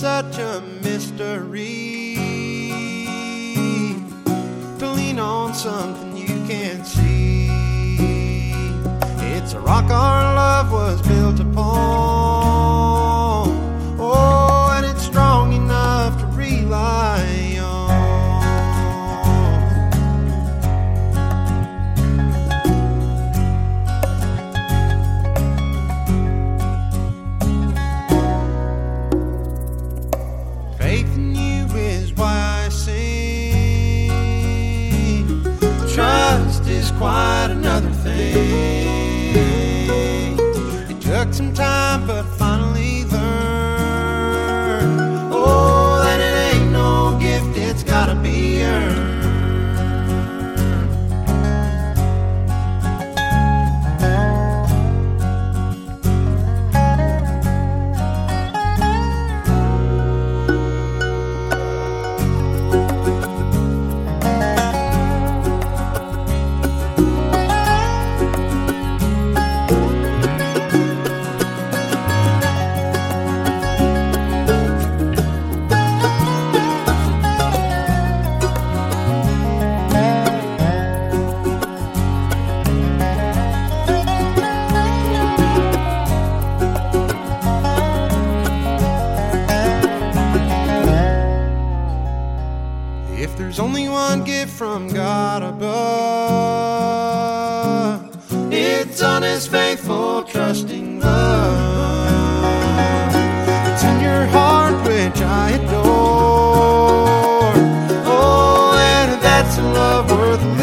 such a mystery to lean on something you can't see. It's a rock our is quite another thing. It took some time, but finally There's only one gift from God above. It's honest, faithful, trusting love. It's in your heart, which I adore. Oh, and that's a love worth.